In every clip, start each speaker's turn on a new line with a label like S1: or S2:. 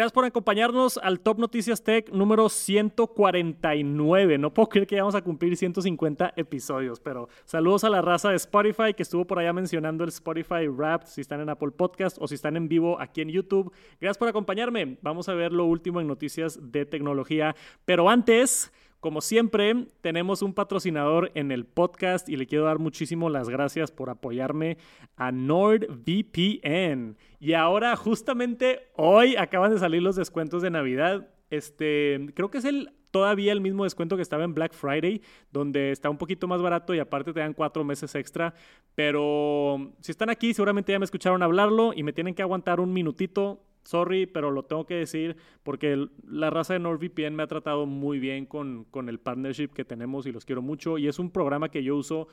S1: Gracias por acompañarnos al Top Noticias Tech número 149. No puedo creer que vamos a cumplir 150 episodios, pero saludos a la raza de Spotify que estuvo por allá mencionando el Spotify Wrapped si están en Apple Podcast o si están en vivo aquí en YouTube. Gracias por acompañarme. Vamos a ver lo último en noticias de tecnología. Pero antes... Como siempre, tenemos un patrocinador en el podcast y le quiero dar muchísimo las gracias por apoyarme a NordVPN. Y ahora, justamente hoy acaban de salir los descuentos de Navidad. Este, creo que es el todavía el mismo descuento que estaba en Black Friday, donde está un poquito más barato y aparte te dan cuatro meses extra. Pero si están aquí, seguramente ya me escucharon hablarlo y me tienen que aguantar un minutito sorry, pero lo tengo que decir porque la raza de NordVPN me ha tratado muy bien con, con, el partnership que tenemos y los quiero mucho. Y es un programa que yo uso,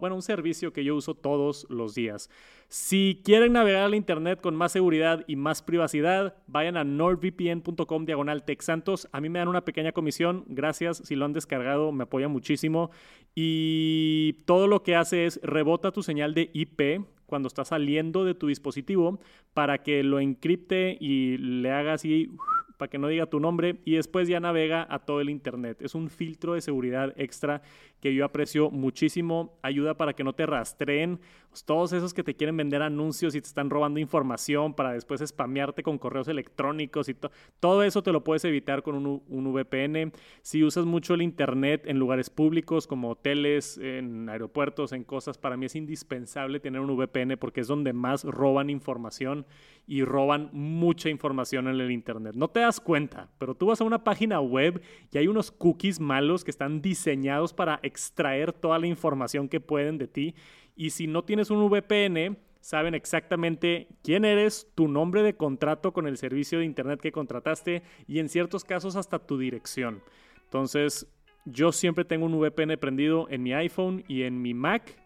S1: bueno, un servicio que yo uso todos los días. Si quieren navegar al Internet con más seguridad y más privacidad, vayan a nordvpn.com diagonal texantos. A mí me dan una pequeña comisión. Gracias. Si lo han descargado, me apoya muchísimo. Y todo lo que hace es rebota tu señal de IP cuando está saliendo de tu dispositivo para que lo encripte y le haga así para que no diga tu nombre y después ya navega a todo el Internet. Es un filtro de seguridad extra que yo aprecio muchísimo. Ayuda para que no te rastreen todos esos que te quieren vender anuncios y te están robando información para después spamearte con correos electrónicos y todo eso te lo puedes evitar con un, un VPN. Si usas mucho el Internet en lugares públicos como hoteles, en aeropuertos, en cosas, para mí es indispensable tener un VPN porque es donde más roban información y roban mucha información en el Internet. No te das cuenta, pero tú vas a una página web y hay unos cookies malos que están diseñados para extraer toda la información que pueden de ti. Y si no tienes un VPN, saben exactamente quién eres, tu nombre de contrato con el servicio de Internet que contrataste y en ciertos casos hasta tu dirección. Entonces, yo siempre tengo un VPN prendido en mi iPhone y en mi Mac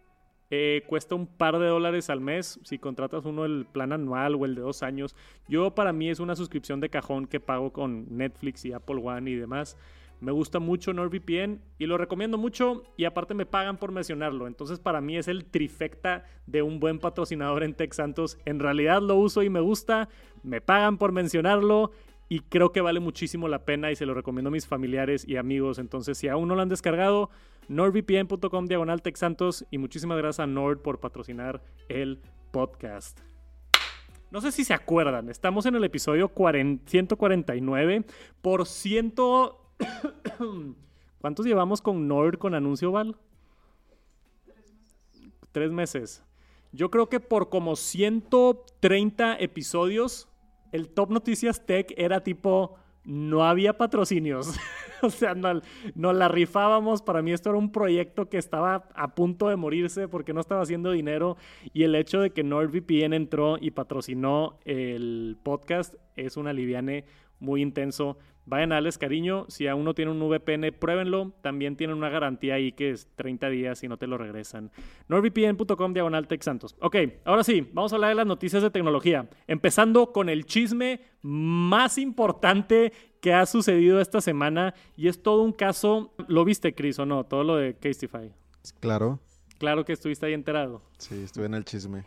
S1: eh, cuesta un par de dólares al mes si contratas uno el plan anual o el de dos años. Yo para mí es una suscripción de cajón que pago con Netflix y Apple One y demás. Me gusta mucho NordVPN y lo recomiendo mucho y aparte me pagan por mencionarlo. Entonces para mí es el trifecta de un buen patrocinador en Tech Santos. En realidad lo uso y me gusta, me pagan por mencionarlo y creo que vale muchísimo la pena y se lo recomiendo a mis familiares y amigos. Entonces si aún no lo han descargado, nordvpn.com diagonal Santos y muchísimas gracias a Nord por patrocinar el podcast. No sé si se acuerdan, estamos en el episodio 149 por ciento... ¿Cuántos llevamos con Nord con anuncio, Val? Tres meses. Yo creo que por como 130 episodios, el Top Noticias Tech era tipo, no había patrocinios. o sea, no, no, la rifábamos. Para mí esto era un proyecto que estaba a punto de morirse porque no estaba haciendo dinero. Y el hecho de que NordVPN entró y patrocinó el podcast es una liviane muy intenso. Vayan a darles cariño. Si aún no tienen un VPN, pruébenlo. También tienen una garantía ahí que es 30 días y no te lo regresan. NordVPN.com diagonal Santos. Ok, ahora sí, vamos a hablar de las noticias de tecnología. Empezando con el chisme más importante que ha sucedido esta semana. Y es todo un caso. ¿Lo viste, Chris, o no? Todo lo de Castify.
S2: Claro.
S1: Claro que estuviste ahí enterado.
S2: Sí, estuve en el chisme.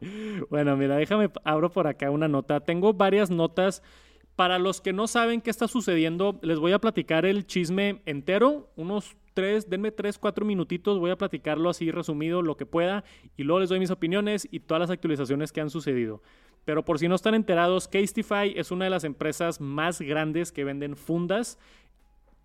S1: bueno, mira, déjame, abro por acá una nota. Tengo varias notas para los que no saben qué está sucediendo, les voy a platicar el chisme entero, unos tres, denme tres, cuatro minutitos, voy a platicarlo así resumido, lo que pueda, y luego les doy mis opiniones y todas las actualizaciones que han sucedido. Pero por si no están enterados, Castify es una de las empresas más grandes que venden fundas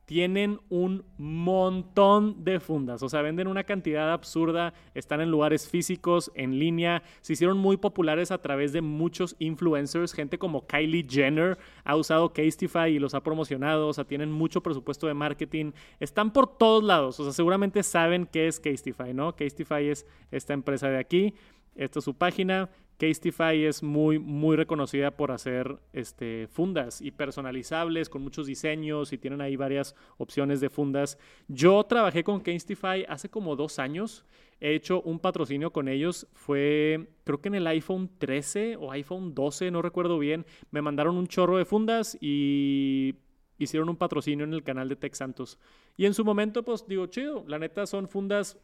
S1: tienen un montón de fundas, o sea, venden una cantidad absurda, están en lugares físicos, en línea, se hicieron muy populares a través de muchos influencers, gente como Kylie Jenner ha usado Castify y los ha promocionado, o sea, tienen mucho presupuesto de marketing, están por todos lados, o sea, seguramente saben qué es Castify, ¿no? Castify es esta empresa de aquí, esta es su página, Castify es muy, muy reconocida por hacer este, fundas y personalizables con muchos diseños y tienen ahí varias opciones de fundas. Yo trabajé con Castify hace como dos años. He hecho un patrocinio con ellos. Fue, creo que en el iPhone 13 o iPhone 12, no recuerdo bien. Me mandaron un chorro de fundas y hicieron un patrocinio en el canal de Tech Santos. Y en su momento, pues digo, chido. La neta son fundas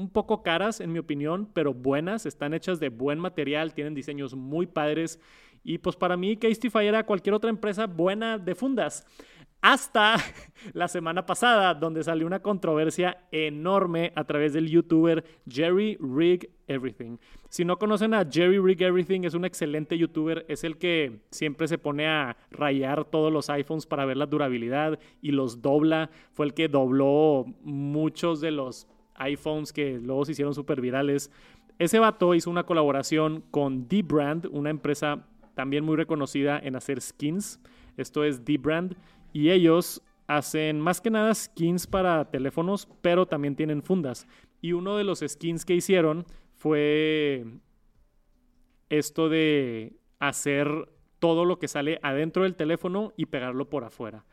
S1: un poco caras en mi opinión, pero buenas, están hechas de buen material, tienen diseños muy padres Y pues para mí Casetify era cualquier otra empresa buena de fundas. Hasta la semana pasada, donde salió una controversia enorme a través del youtuber Jerry Rig Everything. Si no conocen a Jerry Rig Everything, es un excelente youtuber. Es el que siempre se pone a rayar todos los iPhones para ver la durabilidad y los dobla. Fue el que dobló muchos de los iPhones que luego se hicieron súper virales. Ese vato hizo una colaboración con D-Brand, una empresa también muy reconocida en hacer skins. Esto es D-Brand. Y ellos hacen más que nada skins para teléfonos, pero también tienen fundas. Y uno de los skins que hicieron fue esto de hacer todo lo que sale adentro del teléfono y pegarlo por afuera.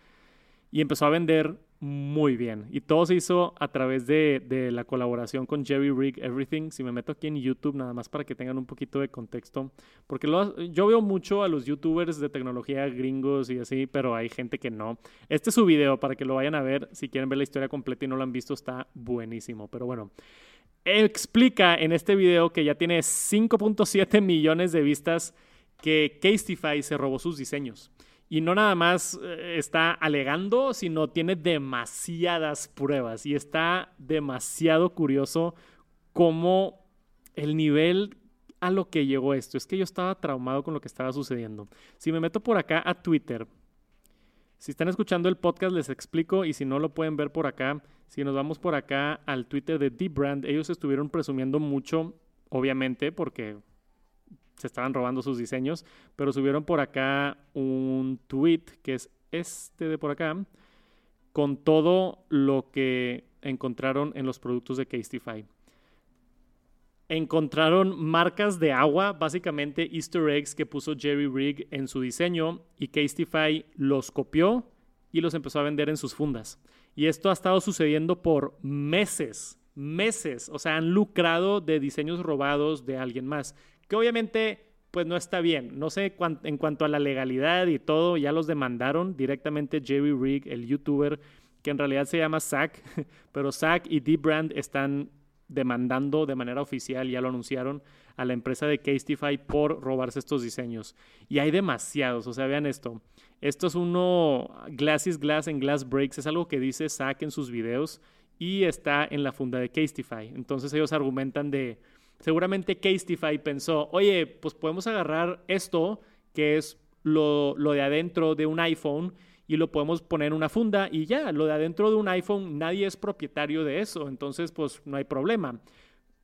S1: Y empezó a vender muy bien. Y todo se hizo a través de, la colaboración con Jerry Rig Everything. Si me meto aquí en YouTube, nada más para que tengan un poquito de contexto. Porque yo veo mucho a los youtubers de tecnología gringos y así, pero hay gente que no. Este es su video para que lo vayan a ver. Si quieren ver la historia completa y no lo han visto, está buenísimo. Pero bueno, explica en este video que ya tiene 5.7 millones de vistas que Casetify se robó sus diseños. Y no nada más eh, está alegando, sino tiene demasiadas pruebas y está demasiado curioso cómo el nivel a lo que llegó esto. Es que yo estaba traumado con lo que estaba sucediendo. Si me meto por acá a Twitter, si están escuchando el podcast les explico y si no lo pueden ver por acá, si nos vamos por acá al Twitter de Deep Brand, ellos estuvieron presumiendo mucho, obviamente, porque se estaban robando sus diseños, pero subieron por acá un tweet que es este de por acá, con todo lo que encontraron en los productos de Casetify. Encontraron marcas de agua, básicamente easter eggs que puso Jerry Rig en su diseño y Casetify los copió y los empezó a vender en sus fundas. Y esto ha estado sucediendo por meses, meses. O sea, han lucrado de diseños robados de alguien más que obviamente pues no está bien. No sé en cuanto a la legalidad y todo, ya los demandaron directamente Jerry Rig, el youtuber, que en realidad se llama Zack, pero Zack y D-Brand están demandando de manera oficial, ya lo anunciaron, a la empresa de Casetify por robarse estos diseños. Y hay demasiados, o sea, vean esto. Esto es uno, Glass is Glass en Glass Breaks, es algo que dice Zack en sus videos y está en la funda de Casetify. Entonces ellos argumentan de seguramente Casetify pensó, oye, pues podemos agarrar esto, que es lo, de adentro de un iPhone, y lo podemos poner en una funda y ya, lo de adentro de un iPhone, nadie es propietario de eso, entonces pues no hay problema.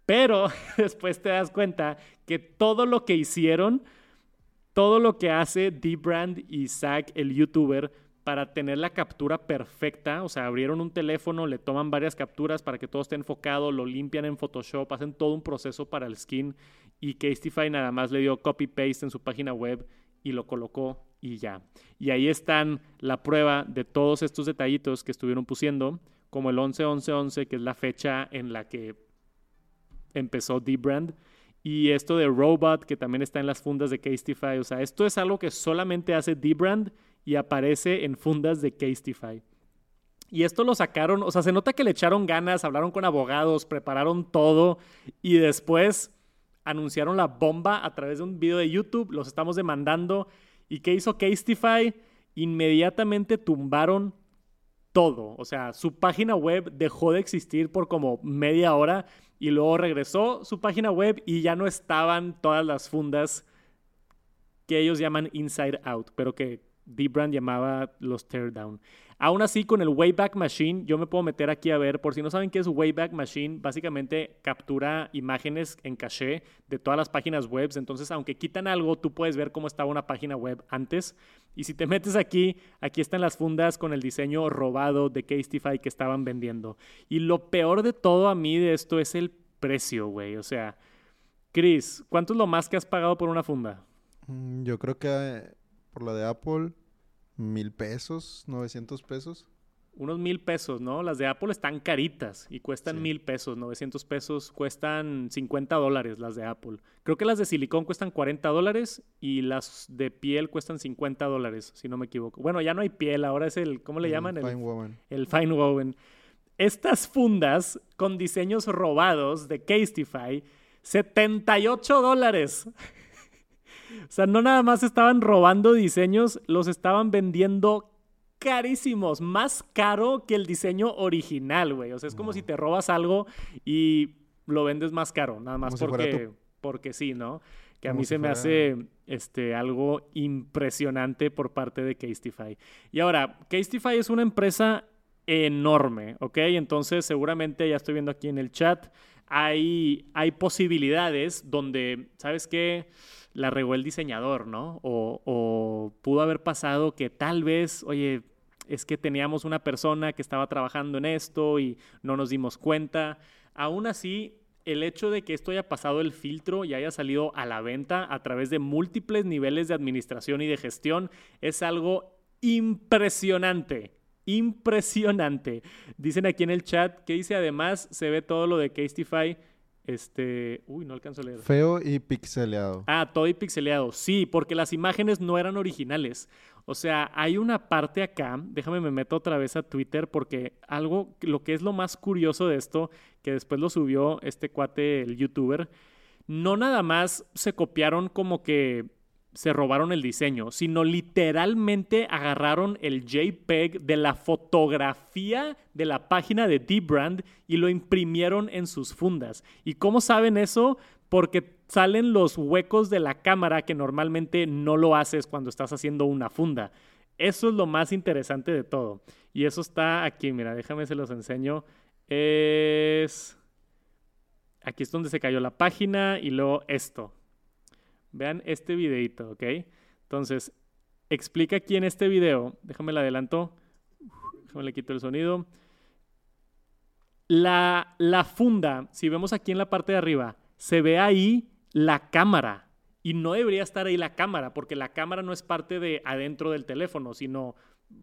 S1: Pero después te das cuenta que todo lo que hicieron, todo lo que hace D-Brand y Zach, el youtuber, para tener la captura perfecta. O sea, abrieron un teléfono, le toman varias capturas para que todo esté enfocado, lo limpian en Photoshop, hacen todo un proceso para el skin y Casetify nada más le dio copy-paste en su página web y lo colocó y ya. Y ahí están la prueba de todos estos detallitos que estuvieron pusiendo, como el 11-11-11, que es la fecha en la que empezó D-Brand. Y esto de Robot, que también está en las fundas de Casetify. O sea, esto es algo que solamente hace D-Brand y aparece en fundas de Casetify. Y esto lo sacaron, o sea, se nota que le echaron ganas, hablaron con abogados, prepararon todo y después anunciaron la bomba a través de un video de YouTube, los estamos demandando. ¿Y qué hizo Casetify? Inmediatamente tumbaron todo. O sea, su página web dejó de existir por como media hora y luego regresó su página web y ya no estaban todas las fundas que ellos llaman Inside Out, pero que D-Brand llamaba los teardown. Aún así, con el Wayback Machine, yo me puedo meter aquí a ver, por si no saben qué es Wayback Machine, básicamente captura imágenes en caché de todas las páginas web. Entonces, aunque quitan algo, tú puedes ver cómo estaba una página web antes. Y si te metes aquí, aquí están las fundas con el diseño robado de Casetify que estaban vendiendo. Y lo peor de todo a mí de esto es el precio, güey. O sea, Chris, ¿cuánto es lo más que has pagado por una funda?
S2: Mm, yo creo que por la de Apple, mil pesos, 900 pesos.
S1: Unos mil pesos, ¿no? Las de Apple están caritas y cuestan mil pesos, 900 pesos, cuestan 50 dólares las de Apple. Creo que las de silicón cuestan 40 dólares y las de piel cuestan 50 dólares, si no me equivoco. Bueno, ya no hay piel, ahora es el, ¿cómo le llaman?
S2: Fine Woven.
S1: El Fine Woven. Estas fundas con diseños robados de Casetify, 78 dólares. O sea, no nada más estaban robando diseños, los estaban vendiendo carísimos, más caro que el diseño original, güey. O sea, es como si te robas algo y lo vendes más caro, nada más porque, porque sí, ¿no? Que a mí se me hace este, algo impresionante por parte de Castify. Y ahora, Castify es una empresa enorme, ¿ok? Entonces, seguramente ya estoy viendo aquí en el chat, hay, hay posibilidades donde, ¿sabes qué? La regó el diseñador, ¿no? O, pudo haber pasado que tal vez, oye, es que teníamos una persona que estaba trabajando en esto y no nos dimos cuenta. Aún así, el hecho de que esto haya pasado el filtro y haya salido a la venta a través de múltiples niveles de administración y de gestión es algo impresionante. Impresionante. Dicen aquí en el chat que dice además se ve todo lo de Castify. Este, uy, no alcanzo a leer.
S2: Feo y pixeleado.
S1: Ah, todo y pixeleado. Sí, porque las imágenes no eran originales. O sea, hay una parte acá, déjame me meto otra vez a Twitter porque algo, lo que es lo más curioso de esto, que después lo subió este cuate, el youtuber, no nada más se copiaron como que se robaron el diseño, sino literalmente agarraron el JPEG de la fotografía de la página de D-Brand y lo imprimieron en sus fundas. ¿Y cómo saben eso? Porque salen los huecos de la cámara que normalmente no lo haces cuando estás haciendo una funda. Eso es lo más interesante de todo. Y eso está aquí, mira, déjame se los enseño. Es... Aquí es donde se cayó la página y luego esto. Vean este videito, ¿ok? Entonces, explica aquí en este video, déjame le adelanto, déjame le quito el sonido. La, la funda, si vemos aquí en la parte de arriba, se ve ahí la cámara. Y no debería estar ahí la cámara, porque la cámara no es parte de adentro del teléfono, sino,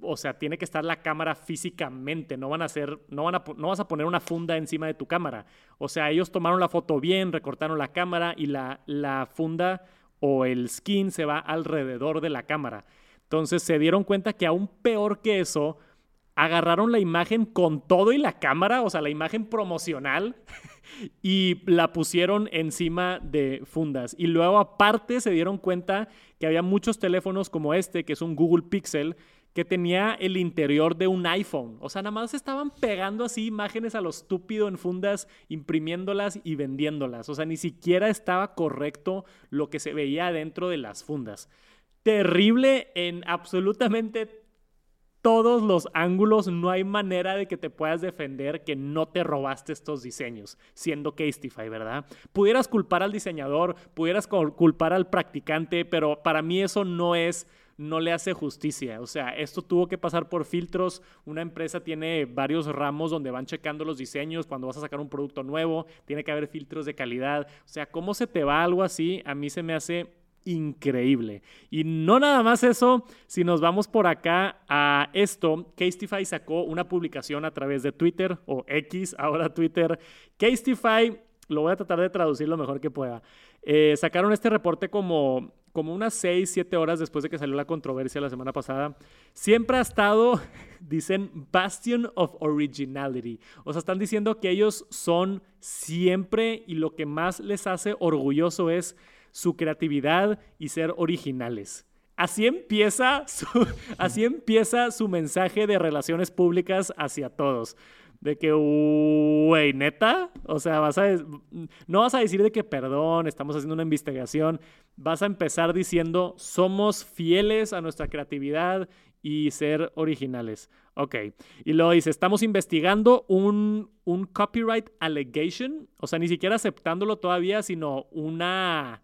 S1: o sea, tiene que estar la cámara físicamente. No van a hacer, no, van a, no vas a poner una funda encima de tu cámara. O sea, ellos tomaron la foto bien, recortaron la cámara y la, la funda o el skin se va alrededor de la cámara. Entonces se dieron cuenta que aún peor que eso, agarraron la imagen con todo y la cámara, o sea, la imagen promocional, y la pusieron encima de fundas. Y luego aparte se dieron cuenta que había muchos teléfonos como este, que es un Google Pixel, que tenía el interior de un iPhone. O sea, nada más estaban pegando así imágenes a lo estúpido en fundas, imprimiéndolas y vendiéndolas. O sea, ni siquiera estaba correcto lo que se veía dentro de las fundas. Terrible en absolutamente todos los ángulos, no hay manera de que te puedas defender que no te robaste estos diseños, siendo Castify, ¿verdad? Pudieras culpar al diseñador, pudieras culpar al practicante, pero para mí eso no es no le hace justicia. O sea, esto tuvo que pasar por filtros. Una empresa tiene varios ramos donde van checando los diseños. Cuando vas a sacar un producto nuevo, tiene que haber filtros de calidad. O sea, ¿cómo se te va algo así? A mí se me hace increíble. Y no nada más eso, si nos vamos por acá a esto, Castify sacó una publicación a través de Twitter o X, ahora Twitter. Castify, lo voy a tratar de traducir lo mejor que pueda. Eh, sacaron este reporte como, como unas 6, 7 horas después de que salió la controversia la semana pasada. Siempre ha estado, dicen, bastion of originality. O sea, están diciendo que ellos son siempre y lo que más les hace orgulloso es su creatividad y ser originales. Así empieza su, así empieza su mensaje de relaciones públicas hacia todos. De que, güey, neta, o sea, vas a, no vas a decir de que, perdón, estamos haciendo una investigación, vas a empezar diciendo, somos fieles a nuestra creatividad y ser originales. Ok, y luego dice, estamos investigando un, un copyright allegation, o sea, ni siquiera aceptándolo todavía, sino una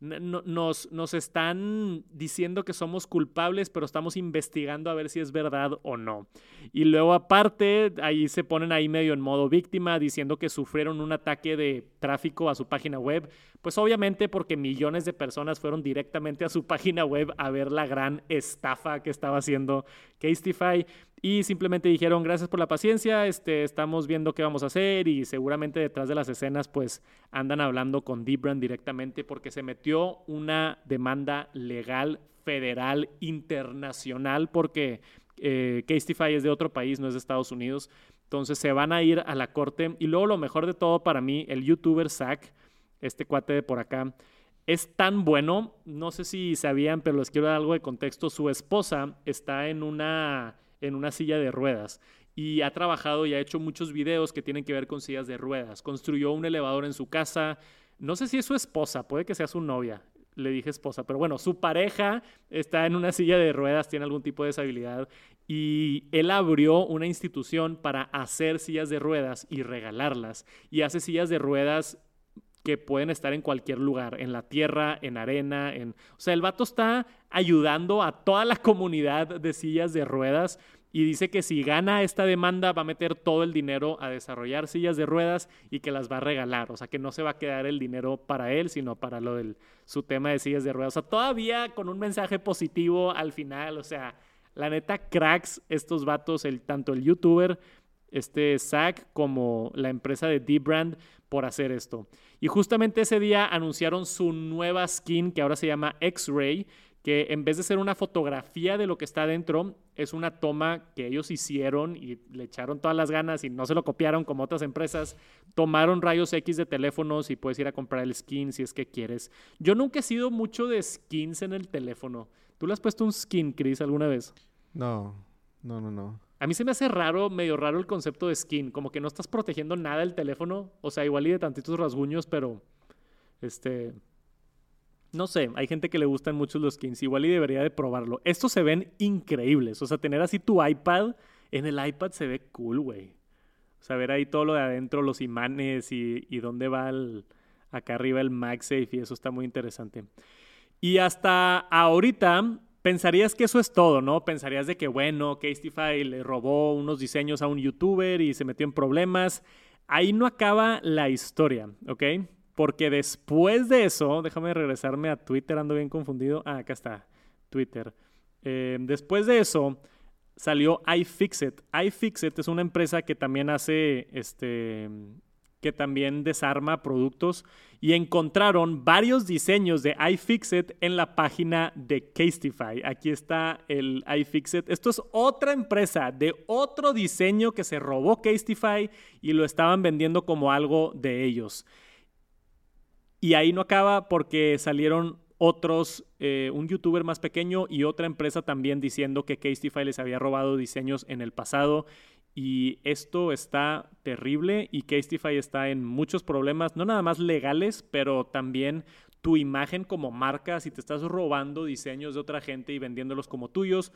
S1: nos, nos están diciendo que somos culpables, pero estamos investigando a ver si es verdad o no. Y luego aparte, ahí se ponen ahí medio en modo víctima, diciendo que sufrieron un ataque de tráfico a su página web. Pues obviamente porque millones de personas fueron directamente a su página web a ver la gran estafa que estaba haciendo Castify y simplemente dijeron gracias por la paciencia, este, estamos viendo qué vamos a hacer y seguramente detrás de las escenas pues andan hablando con Dibran directamente porque se metió una demanda legal federal internacional porque eh, Castify es de otro país, no es de Estados Unidos. Entonces se van a ir a la corte y luego lo mejor de todo para mí, el youtuber Zack, este cuate de por acá, es tan bueno, no sé si sabían, pero les quiero dar algo de contexto. Su esposa está en una, en una silla de ruedas y ha trabajado y ha hecho muchos videos que tienen que ver con sillas de ruedas. Construyó un elevador en su casa. No sé si es su esposa, puede que sea su novia. Le dije esposa, pero bueno, su pareja está en una silla de ruedas, tiene algún tipo de deshabilidad y él abrió una institución para hacer sillas de ruedas y regalarlas. Y hace sillas de ruedas que pueden estar en cualquier lugar, en la tierra, en arena, en... O sea, el vato está ayudando a toda la comunidad de sillas de ruedas y dice que si gana esta demanda va a meter todo el dinero a desarrollar sillas de ruedas y que las va a regalar. O sea, que no se va a quedar el dinero para él, sino para lo del su tema de sillas de ruedas. O sea, todavía con un mensaje positivo al final. O sea, la neta, cracks estos vatos, el, tanto el youtuber, este Zack, como la empresa de D-Brand por hacer esto. Y justamente ese día anunciaron su nueva skin que ahora se llama X-Ray, que en vez de ser una fotografía de lo que está dentro, es una toma que ellos hicieron y le echaron todas las ganas y no se lo copiaron como otras empresas. Tomaron rayos X de teléfonos y puedes ir a comprar el skin si es que quieres. Yo nunca he sido mucho de skins en el teléfono. ¿Tú le has puesto un skin, Chris, alguna vez?
S2: No, no, no, no.
S1: A mí se me hace raro, medio raro el concepto de skin, como que no estás protegiendo nada el teléfono, o sea, igual y de tantitos rasguños, pero este no sé, hay gente que le gustan mucho los skins, igual y debería de probarlo. Estos se ven increíbles, o sea, tener así tu iPad, en el iPad se ve cool, güey. O sea, ver ahí todo lo de adentro, los imanes y, y dónde va el, acá arriba el MagSafe y eso está muy interesante. Y hasta ahorita pensarías que eso es todo, ¿no? Pensarías de que, bueno, Castify le robó unos diseños a un youtuber y se metió en problemas. Ahí no acaba la historia, ¿ok? Porque después de eso, déjame regresarme a Twitter, ando bien confundido. Ah, acá está, Twitter. Eh, después de eso, salió iFixit. iFixit es una empresa que también hace este que también desarma productos y encontraron varios diseños de iFixit en la página de Castify. Aquí está el iFixit. Esto es otra empresa de otro diseño que se robó Castify y lo estaban vendiendo como algo de ellos. Y ahí no acaba porque salieron otros, eh, un youtuber más pequeño y otra empresa también diciendo que Castify les había robado diseños en el pasado y esto está terrible y Castify está en muchos problemas, no nada más legales, pero también tu imagen como marca, si te estás robando diseños de otra gente y vendiéndolos como tuyos,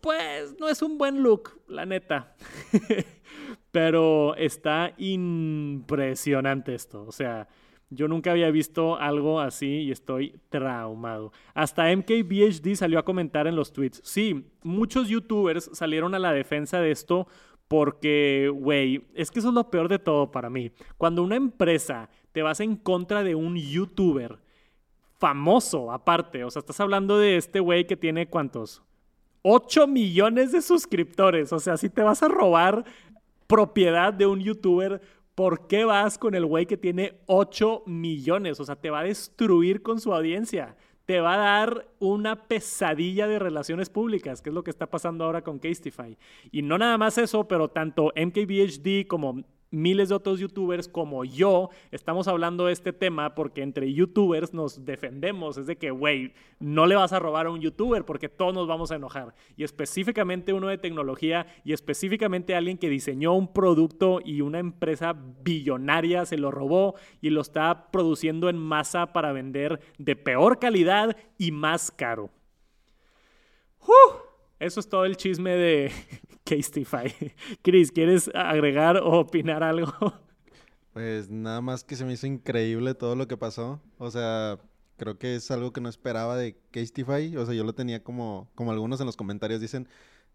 S1: pues no es un buen look, la neta. pero está impresionante esto, o sea, yo nunca había visto algo así y estoy traumado. Hasta MKBHD salió a comentar en los tweets. Sí, muchos youtubers salieron a la defensa de esto porque, güey, es que eso es lo peor de todo para mí. Cuando una empresa te vas en contra de un youtuber famoso, aparte, o sea, estás hablando de este güey que tiene cuántos? 8 millones de suscriptores. O sea, si te vas a robar propiedad de un youtuber, ¿por qué vas con el güey que tiene 8 millones? O sea, te va a destruir con su audiencia te va a dar una pesadilla de relaciones públicas, que es lo que está pasando ahora con Castify. Y no nada más eso, pero tanto MKBHD como miles de otros youtubers como yo estamos hablando de este tema porque entre youtubers nos defendemos. Es de que, güey, no le vas a robar a un youtuber porque todos nos vamos a enojar. Y específicamente uno de tecnología y específicamente alguien que diseñó un producto y una empresa billonaria se lo robó y lo está produciendo en masa para vender de peor calidad y más caro. Eso es todo el chisme de Castify. Chris, ¿quieres agregar o opinar algo?
S2: Pues nada más que se me hizo increíble todo lo que pasó. O sea, creo que es algo que no esperaba de Castify. O sea, yo lo tenía como, como algunos en los comentarios dicen,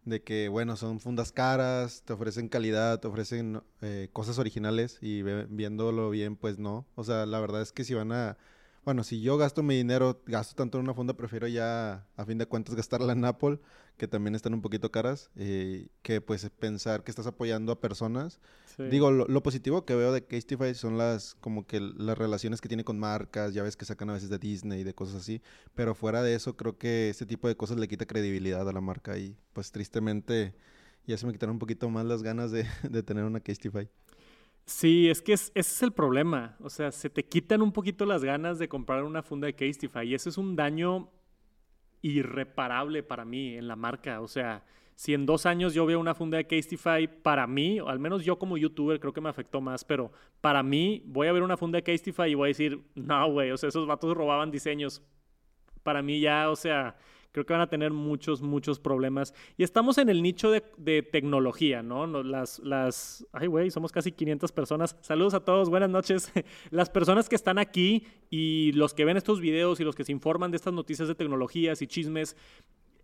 S2: de que, bueno, son fundas caras, te ofrecen calidad, te ofrecen eh, cosas originales y viéndolo bien, pues no. O sea, la verdad es que si van a bueno, si yo gasto mi dinero, gasto tanto en una funda, prefiero ya, a fin de cuentas, gastarla en Apple, que también están un poquito caras, eh, que pues pensar que estás apoyando a personas. Digo, lo, positivo que veo de Castify son las, como que las relaciones que tiene con marcas, ya ves que sacan a veces de Disney y de cosas así, pero fuera de eso creo que este tipo de cosas le quita credibilidad a la marca y pues tristemente ya se me quitaron un poquito más las ganas de, de tener una Castify.
S1: Sí, es que ese es el problema. O sea, se te quitan un poquito las ganas de comprar una funda de Casetify y ese es un daño irreparable para mí en la marca. O sea, si en dos años yo veo una funda de Casetify, para mí, o al menos yo como youtuber creo que me afectó más, pero para mí voy a ver una funda de Casetify y voy a decir, no, güey, o sea, esos vatos robaban diseños. Para mí ya, o sea, creo que van a tener muchos, muchos problemas. Y estamos en el nicho de, tecnología, ¿no? Las, las, ay, güey, somos casi 500 personas. Saludos a todos, buenas noches. Las personas que están aquí y los que ven estos videos y los que se informan de estas noticias de tecnologías y chismes,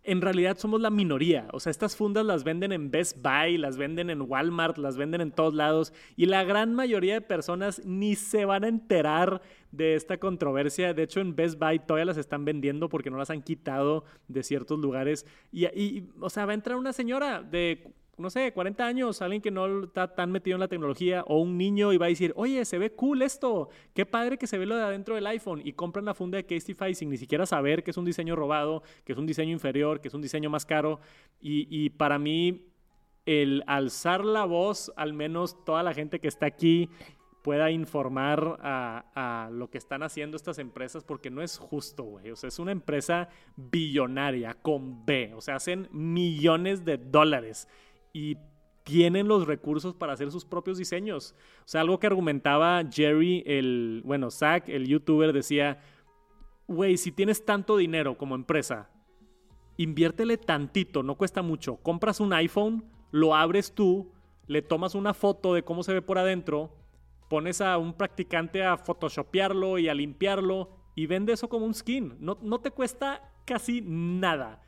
S1: en realidad somos la minoría. O sea, estas fundas las venden en Best Buy, las venden en Walmart, las venden en todos lados. Y la gran mayoría de personas ni se van a enterar de esta controversia. De hecho, en Best Buy todavía las están vendiendo porque no las han quitado de ciertos lugares. Y, y o sea, va a entrar una señora de no sé, 40 años, alguien que no está tan metido en la tecnología, o un niño y va a decir, oye, se ve cool esto, qué padre que se ve lo de adentro del iPhone, y compran la funda de Casetify sin ni siquiera saber que es un diseño robado, que es un diseño inferior, que es un diseño más caro, y, para mí, el alzar la voz, al menos toda la gente que está aquí, pueda informar a, a, lo que están haciendo estas empresas porque no es justo, güey. O sea, es una empresa billonaria con B. O sea, hacen millones de dólares y tienen los recursos para hacer sus propios diseños. O sea, algo que argumentaba Jerry, el, bueno, Zach, el youtuber, decía, güey, si tienes tanto dinero como empresa, inviértele tantito, no cuesta mucho. Compras un iPhone, lo abres tú, le tomas una foto de cómo se ve por adentro, pones a un practicante a photoshopearlo y a limpiarlo y vende eso como un skin. No, no te cuesta casi nada.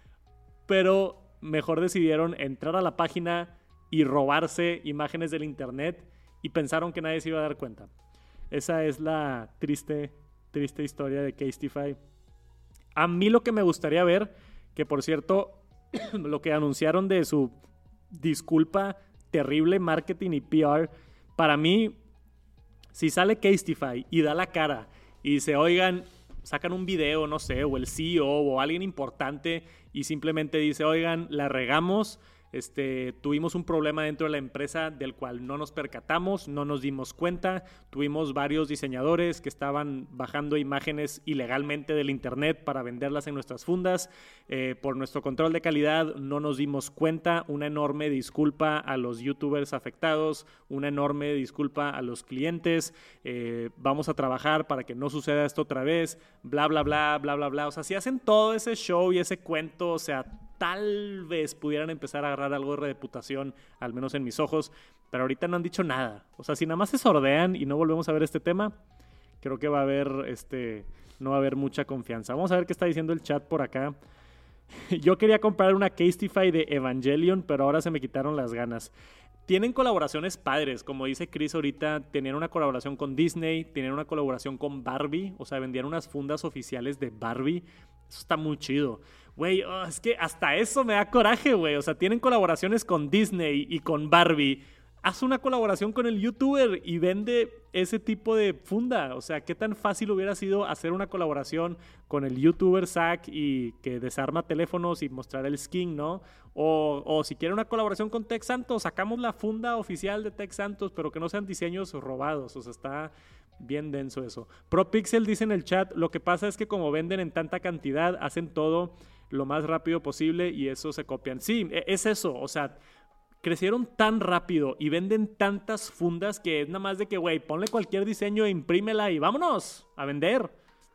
S1: Pero mejor decidieron entrar a la página y robarse imágenes del internet y pensaron que nadie se iba a dar cuenta. Esa es la triste, triste historia de Casetify. A mí lo que me gustaría ver, que por cierto, lo que anunciaron de su disculpa terrible marketing y PR, para mí, si sale Casetify y da la cara y dice, oigan, sacan un video, no sé, o el CEO o alguien importante y simplemente dice, oigan, la regamos, este, tuvimos un problema dentro de la empresa del cual no nos percatamos, no nos dimos cuenta. Tuvimos varios diseñadores que estaban bajando imágenes ilegalmente del Internet para venderlas en nuestras fundas. Eh, por nuestro control de calidad no nos dimos cuenta. Una enorme disculpa a los youtubers afectados, una enorme disculpa a los clientes. Eh, vamos a trabajar para que no suceda esto otra vez. Bla, bla, bla, bla, bla, bla. O sea, si hacen todo ese show y ese cuento, o sea, tal vez pudieran empezar a agarrar algo de reputación, al menos en mis ojos, pero ahorita no han dicho nada. O sea, si nada más se sordean y no volvemos a ver este tema, creo que va a haber, este, no va a haber mucha confianza. Vamos a ver qué está diciendo el chat por acá. Yo quería comprar una Casetify de Evangelion, pero ahora se me quitaron las ganas. Tienen colaboraciones padres, como dice Chris ahorita, tenían una colaboración con Disney, tienen una colaboración con Barbie, o sea, vendían unas fundas oficiales de Barbie. Eso está muy chido. Güey, oh, es que hasta eso me da coraje, güey. O sea, tienen colaboraciones con Disney y con Barbie. Haz una colaboración con el youtuber y vende ese tipo de funda. O sea, qué tan fácil hubiera sido hacer una colaboración con el youtuber Zack y que desarma teléfonos y mostrar el skin, ¿no? O, o si quiere una colaboración con Tech Santos, sacamos la funda oficial de Tech Santos, pero que no sean diseños robados. O sea, está bien denso eso. ProPixel dice en el chat, lo que pasa es que como venden en tanta cantidad, hacen todo lo más rápido posible y eso se copian. Sí, e, es eso, o sea, crecieron tan rápido y venden tantas fundas que es nada más de que, güey, ponle cualquier diseño imprímela y vámonos a vender.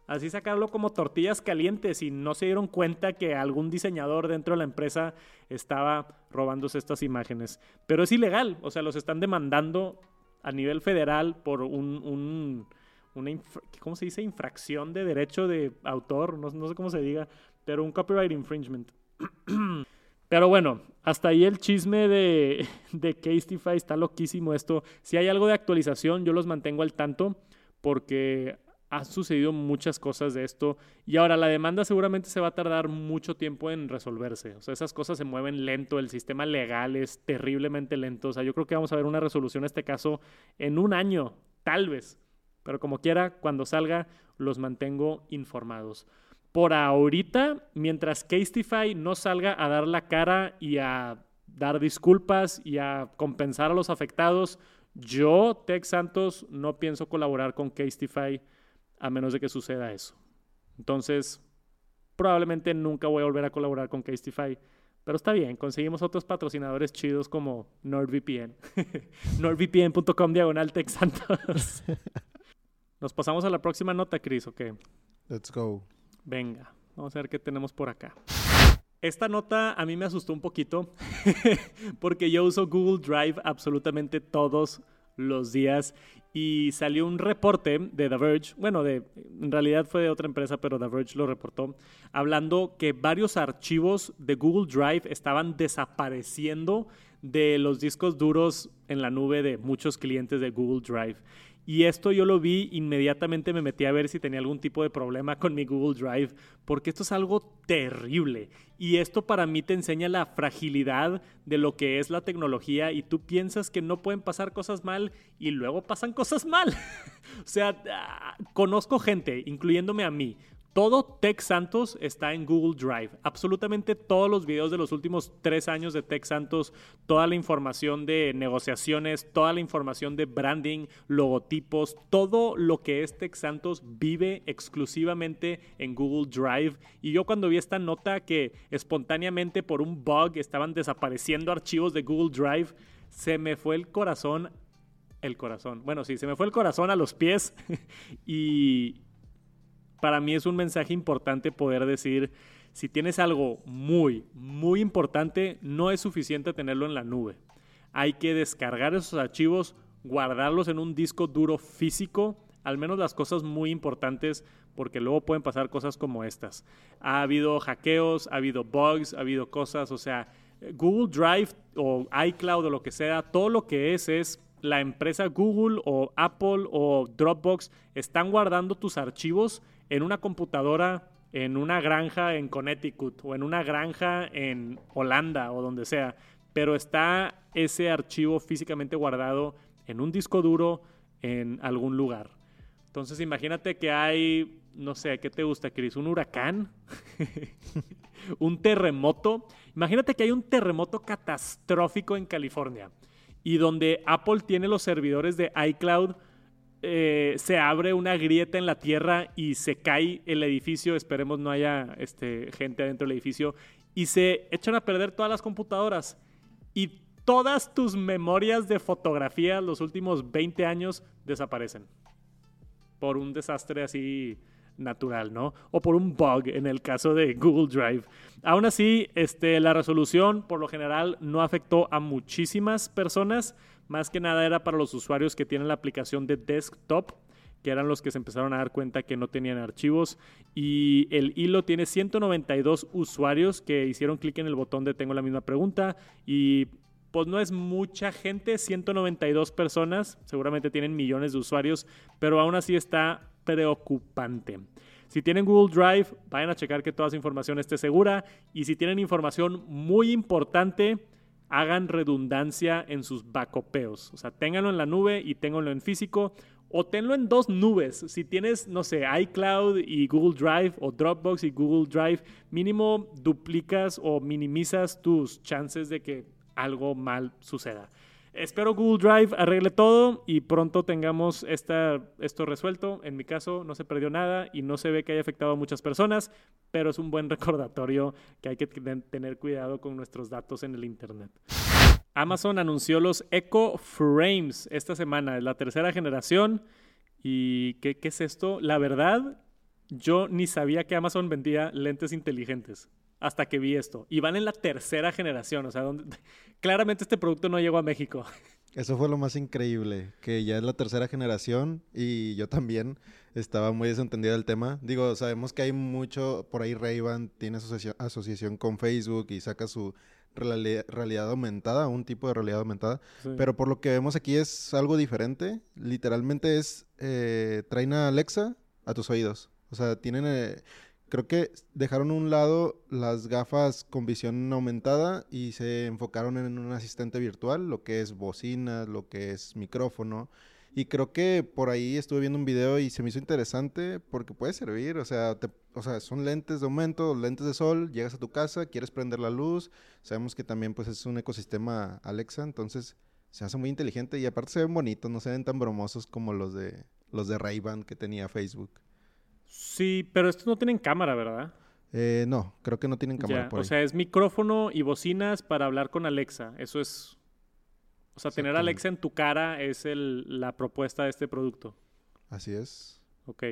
S1: Así sacarlo como tortillas calientes y no se dieron cuenta que algún diseñador dentro de la empresa estaba robándose estas imágenes. Pero es ilegal, o sea, los están demandando a nivel federal por un, una, ¿cómo se dice? Infracción de derecho de autor, no, no sé cómo se diga, pero un copyright infringement. Pero bueno, hasta ahí el chisme de, de Casetify, está loquísimo esto. Si hay algo de actualización, yo los mantengo al tanto porque ha sucedido muchas cosas de esto y ahora la demanda seguramente se va a tardar mucho tiempo en resolverse. O sea, esas cosas se mueven lento, el sistema legal es terriblemente lento. O sea, yo creo que vamos a ver una resolución a este caso en un año, tal vez. Pero como quiera, cuando salga, los mantengo informados por ahorita, mientras Casetify no salga a dar la cara y a dar disculpas y a compensar a los afectados, Yo, Tech Santos, no pienso colaborar con Casetify a menos de que suceda eso. Entonces, probablemente nunca voy a volver a colaborar con Casetify. Pero está bien, conseguimos otros patrocinadores chidos como NordVPN. NordVPN.com diagonal Tech Santos. Nos pasamos a la próxima nota, Chris, ¿o qué?
S2: Let's go.
S1: Venga, vamos a ver qué tenemos por acá. Esta nota a mí me asustó un poquito porque yo uso Google Drive absolutamente todos los días y salió un reporte de The Verge, bueno, de, en realidad fue de otra empresa, pero The Verge lo reportó, hablando que varios archivos de Google Drive estaban desapareciendo de los discos duros en la nube de muchos clientes de Google Drive. Y esto yo lo vi, inmediatamente me metí a ver si tenía algún tipo de problema con mi Google Drive, porque esto es algo terrible. Y esto para mí te enseña la fragilidad de lo que es la tecnología y tú piensas que no pueden pasar cosas mal y luego pasan cosas mal. o sea, ah, conozco gente, incluyéndome a mí, todo Tech Santos está en Google Drive. Absolutamente todos los videos de los últimos tres años de Tech Santos, toda la información de negociaciones, toda la información de branding, logotipos, todo lo que es Tech Santos vive exclusivamente en Google Drive. Y yo cuando vi esta nota que espontáneamente por un bug estaban desapareciendo archivos de Google Drive, se me fue el corazón el corazón. Bueno, sí, se me fue el corazón a los pies y, para mí es un mensaje importante poder decir, si tienes algo muy, muy importante, no es suficiente tenerlo en la nube. Hay que descargar esos archivos, guardarlos en un disco duro físico, al menos las cosas muy importantes, porque luego pueden pasar cosas como estas. Ha habido hackeos, ha habido bugs, ha habido cosas, o sea, Google Drive o iCloud o lo que sea, todo lo que es es la empresa Google o Apple o Dropbox están guardando tus archivos en una computadora en una granja en Connecticut o en una granja en Holanda o donde sea, pero está ese archivo físicamente guardado en un disco duro en algún lugar. Entonces imagínate que hay, no sé, ¿qué te gusta, Chris? ¿Un huracán? ¿Un terremoto? Imagínate que hay un terremoto catastrófico en California y donde Apple tiene los servidores de iCloud eh, se abre una grieta en la tierra y se cae el edificio, esperemos no haya este, gente adentro del edificio, y se echan a perder todas las computadoras. Y todas tus memorias de fotografía los últimos 20 años desaparecen. Por un desastre así natural, ¿no? O por un bug en el caso de Google Drive. Aún así, este, la resolución por lo general no afectó a muchísimas personas más que nada era para los usuarios que tienen la aplicación de desktop, que eran los que se empezaron a dar cuenta que no tenían archivos. Y el hilo tiene 192 usuarios que hicieron clic en el botón de tengo la misma pregunta. Y pues no es mucha gente, 192 personas, seguramente tienen millones de usuarios, pero aún así está preocupante. Si tienen Google Drive, vayan a checar que toda esa información esté segura. Y si tienen información muy importante, hagan redundancia en sus bacopeos. O sea, ténganlo en la nube y ténganlo en físico. O tenlo en dos nubes. Si tienes, no sé, iCloud y Google Drive o Dropbox y Google Drive, mínimo duplicas o minimizas tus chances de que algo mal suceda. Espero Google Drive arregle todo y pronto tengamos esta, esto resuelto. En mi caso no se perdió nada y no se ve que haya afectado a muchas personas, pero es un buen recordatorio que hay que tener cuidado con nuestros datos en el Internet. Amazon anunció los Echo Frames esta semana, la tercera generación. ¿Y qué, qué es esto? La verdad, yo ni sabía que Amazon vendía lentes inteligentes hasta que vi esto. Y van en la tercera generación, o sea, donde... claramente este producto no llegó a México.
S2: Eso fue lo más increíble, que ya es la tercera generación y yo también estaba muy desentendido del tema. Digo, sabemos que hay mucho, por ahí ray tiene asociación, con Facebook y saca su realidad aumentada, un tipo de realidad aumentada, pero por lo que vemos aquí es algo diferente. Literalmente es, eh, traen a Alexa a tus oídos. O sea, tienen... Eh, creo que dejaron a un lado las gafas con visión aumentada y se enfocaron en un asistente virtual, lo que es bocina, lo que es micrófono. Y creo que por ahí estuve viendo un video y se me hizo interesante porque puede servir, o sea, o sea, son lentes de aumento, lentes de sol, llegas a tu casa, quieres prender la luz, sabemos que también pues es un ecosistema Alexa, entonces se hace muy inteligente y aparte se ven bonitos, no se ven tan bromosos como los de los de Ray-Ban que tenía Facebook.
S1: Sí, pero estos no tienen cámara, ¿verdad?
S2: Eh, no, creo que no tienen cámara
S1: Ya,
S2: por
S1: o
S2: ahí.
S1: sea, es micrófono y bocinas para hablar con Alexa. Eso es... O sea, tener. Alexa en tu cara es el- la propuesta de este producto.
S2: Así es.
S1: Ok.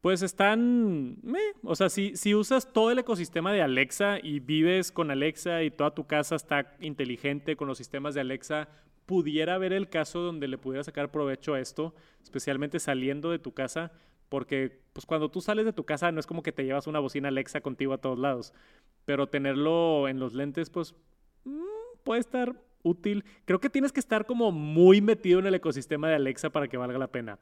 S1: Pues están... meh. O sea, si, si usas todo el ecosistema de Alexa y vives con Alexa y toda tu casa está inteligente con los sistemas de Alexa, pudiera haber el caso donde le pudiera sacar provecho a esto, especialmente saliendo de tu casa, porque pues cuando tú sales de tu casa no es como que te llevas una bocina Alexa contigo a todos lados, pero tenerlo en los lentes pues mm, puede estar útil. Creo que tienes que estar como muy metido en el ecosistema de Alexa para que valga la pena.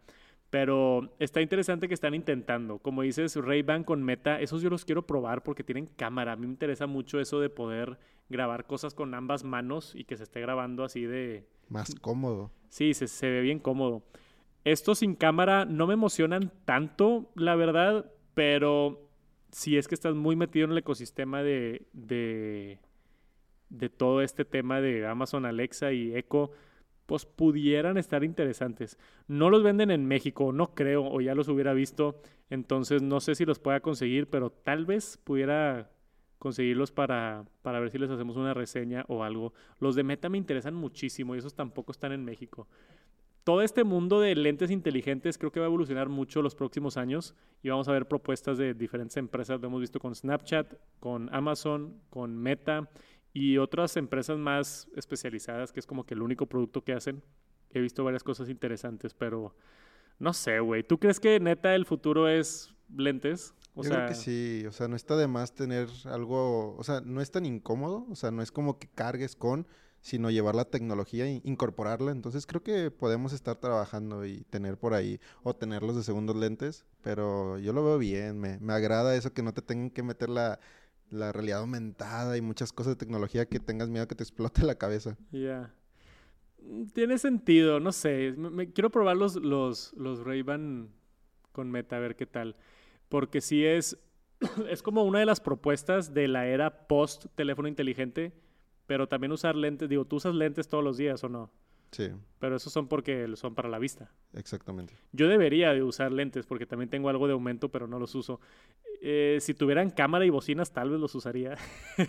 S1: Pero está interesante que están intentando. Como dices, Ray-Ban con Meta, esos yo los quiero probar porque tienen cámara. A mí me interesa mucho eso de poder grabar cosas con ambas manos y que se esté grabando así de...
S2: Más cómodo.
S1: Sí, se, se ve bien cómodo. Estos sin cámara no me emocionan tanto, la verdad, pero si es que estás muy metido en el ecosistema de, de, de todo este tema de Amazon Alexa y Echo, pues pudieran estar interesantes. No los venden en México, no creo, o ya los hubiera visto, entonces no sé si los pueda conseguir, pero tal vez pudiera conseguirlos para, para ver si les hacemos una reseña o algo. Los de Meta me interesan muchísimo y esos tampoco están en México. Todo este mundo de lentes inteligentes creo que va a evolucionar mucho los próximos años y vamos a ver propuestas de diferentes empresas. Lo hemos visto con Snapchat, con Amazon, con Meta y otras empresas más especializadas, que es como que el único producto que hacen. He visto varias cosas interesantes, pero no sé, güey. ¿Tú crees que neta el futuro es lentes? O
S2: Yo
S1: sea,
S2: creo que sí, o sea, no está de más tener algo, o sea, no es tan incómodo, o sea, no es como que cargues con, sino llevar la tecnología e incorporarla. Entonces creo que podemos estar trabajando y tener por ahí, o tenerlos de segundos lentes, pero yo lo veo bien, me, me agrada eso que no te tengan que meter la, la realidad aumentada y muchas cosas de tecnología que tengas miedo que te explote la cabeza.
S1: Ya. Mm, Tiene sentido, no sé. Me- quiero probar los, los, los Ray-Ban con Meta, a ver qué tal. Porque sí es, es como una de las propuestas de la era post teléfono inteligente, pero también usar lentes. Digo, tú usas lentes todos los días o no,
S2: Sí,
S1: pero esos son porque son para la vista.
S2: exactamente.
S1: Yo debería de usar lentes porque también tengo algo de aumento, pero no los uso. Eh, si tuvieran cámara y bocinas, tal vez los usaría.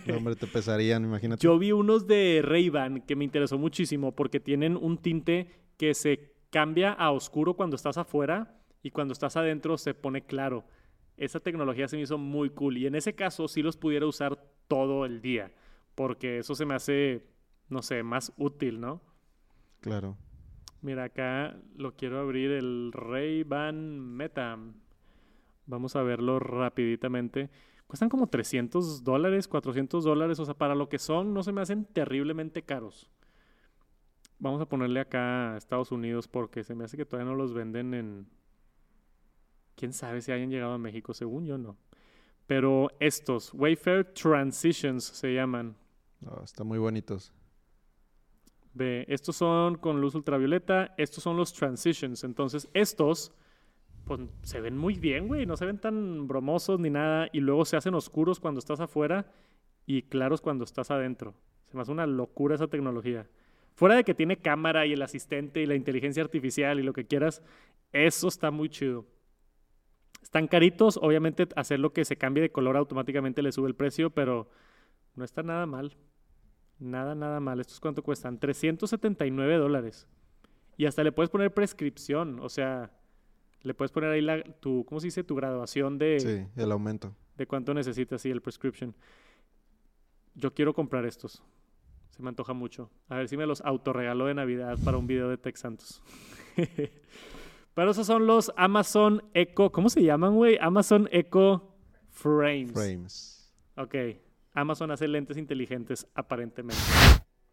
S2: No, hombre, te pesarían, imagínate.
S1: Yo vi unos de Ray-Ban que me interesó muchísimo porque tienen un tinte que se cambia a oscuro cuando estás afuera y cuando estás adentro se pone claro. Esa tecnología se me hizo muy cool y en ese caso sí los pudiera usar todo el día porque eso se me hace, no sé, más útil, ¿no?
S2: Claro.
S1: Mira, acá lo quiero abrir el Ray-Ban Meta. Vamos a verlo rapiditamente. Cuestan como 300 dólares, 400 dólares. O sea, para lo que son, no se me hacen terriblemente caros. Vamos a ponerle acá a Estados Unidos porque se me hace que todavía no los venden en... Quién sabe si hayan llegado a México, según yo no. Pero estos, Wayfair Transitions se llaman.
S2: No, están muy bonitos.
S1: Ve, estos son con luz ultravioleta, estos son los transitions. Entonces, estos, pues se ven muy bien, güey, no se ven tan bromosos ni nada. Y luego se hacen oscuros cuando estás afuera y claros cuando estás adentro. Se me hace una locura esa tecnología. Fuera de que tiene cámara y el asistente y la inteligencia artificial y lo que quieras, eso está muy chido. Están caritos, obviamente hacerlo que se cambie de color automáticamente le sube el precio, pero no está nada mal. Nada, nada mal. ¿Estos cuánto cuestan? 379 dólares. Y hasta le puedes poner prescripción. O sea, le puedes poner ahí la, tu, ¿cómo se dice? Tu graduación de,
S2: Sí, el aumento.
S1: de cuánto necesitas y el prescription. Yo quiero comprar estos. Se me antoja mucho. A ver si me los autorregalo de Navidad para un video de Tech Santos. Pero esos son los Amazon Echo. ¿Cómo se llaman, güey? Amazon Echo Frames.
S2: Frames.
S1: Ok. Amazon hace lentes inteligentes, aparentemente.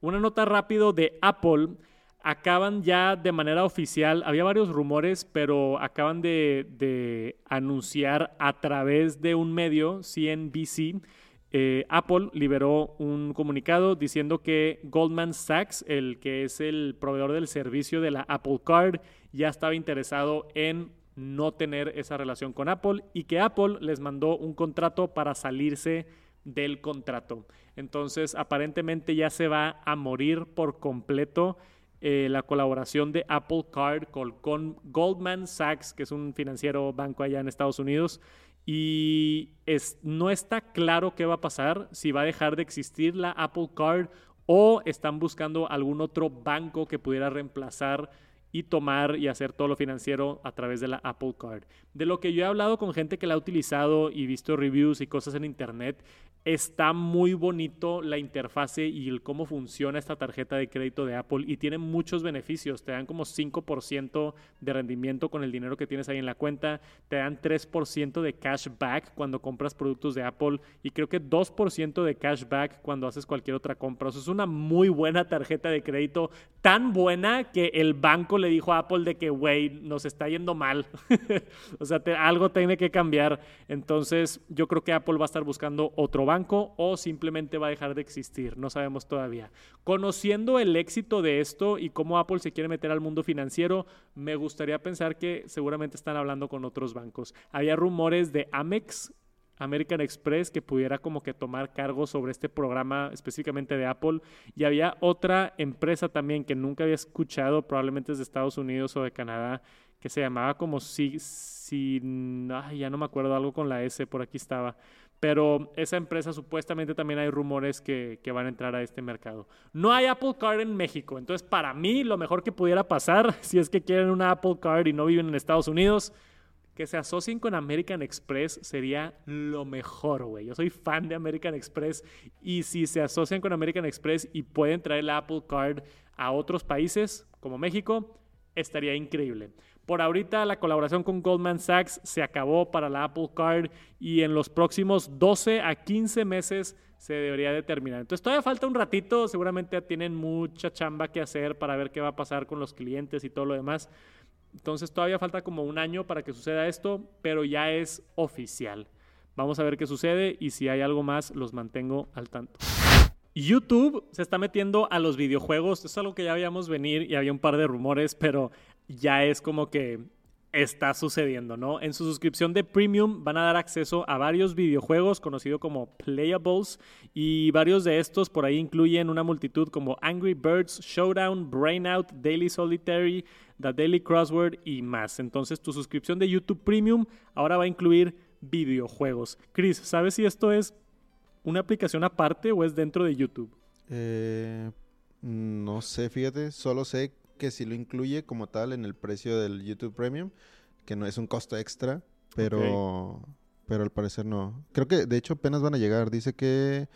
S1: Una nota rápido de Apple. Acaban ya de manera oficial, había varios rumores, pero acaban de, anunciar a través de un medio, CNBC, eh, Apple liberó un comunicado diciendo que Goldman Sachs, el que es el proveedor del servicio de la Apple Card, ya estaba interesado en no tener esa relación con Apple y que Apple les mandó un contrato para salirse del contrato. Entonces, aparentemente ya se va a morir por completo eh, la colaboración de Apple Card con, con, Goldman Sachs, que es un financiero banco allá en Estados Unidos. Y es, no está claro qué va a pasar, si va a dejar de existir la Apple Card o están buscando algún otro banco que pudiera reemplazar y tomar y hacer todo lo financiero a través de la Apple Card. De lo que yo he hablado con gente que la ha utilizado y visto reviews y cosas en internet, está muy bonito la interfase y el cómo funciona esta tarjeta de crédito de Apple y tiene muchos beneficios. Te dan como 5% de rendimiento con el dinero que tienes ahí en la cuenta, te dan 3% de cashback cuando compras productos de Apple y creo que 2% de cashback cuando haces cualquier otra compra. O sea, es una muy buena tarjeta de crédito, tan buena que el banco le dijo a Apple de que, güey, nos está yendo mal. o sea, algo tiene que cambiar. Entonces, yo creo que Apple va a estar buscando otro banco o simplemente va a dejar de existir, no sabemos todavía. Conociendo el éxito de esto y cómo Apple se quiere meter al mundo financiero, me gustaría pensar que seguramente están hablando con otros bancos. Había rumores de Amex, American Express que pudiera como que tomar cargo sobre este programa específicamente de Apple y había otra empresa también que nunca había escuchado, probablemente es de Estados Unidos o de Canadá, que se llamaba como si, si ya no me acuerdo algo con la S, por aquí estaba, pero esa empresa supuestamente también hay rumores que, van a entrar a este mercado. No hay Apple Card en México, entonces para mí lo mejor que pudiera pasar, si es que quieren una Apple Card y no viven en Estados Unidos, que se asocien con American Express sería lo mejor, güey. Yo soy fan de American Express y si se asocian con American Express y pueden traer la Apple Card a otros países como México, estaría increíble. Por ahorita la colaboración con Goldman Sachs se acabó para la Apple Card y en los próximos 12 a 15 meses se debería de terminar. Entonces todavía falta un ratito, seguramente tienen mucha chamba que hacer para ver qué va a pasar con los clientes y todo lo demás. Entonces todavía falta como un año para que suceda esto, pero ya es oficial. Vamos a ver qué sucede y si hay algo más los mantengo al tanto. YouTube se está metiendo a los videojuegos. es algo que ya veíamos venir y había un par de rumores, pero ya es como que está sucediendo, ¿no? En su suscripción de Premium van a dar acceso a varios videojuegos conocidos como Playables y varios de estos por ahí incluyen una multitud como Angry Birds, Showdown, Brainout, Daily Solitary, The Daily Crossword y más. Entonces tu suscripción de YouTube Premium ahora va a incluir videojuegos. Chris, ¿sabes si esto es una aplicación aparte o es dentro de YouTube?
S2: Eh, no sé, fíjate, solo sé que sí lo incluye como tal en el precio del YouTube Premium, que no es un costo extra, pero, pero al parecer no. Creo que de hecho apenas van a llegar. Dice que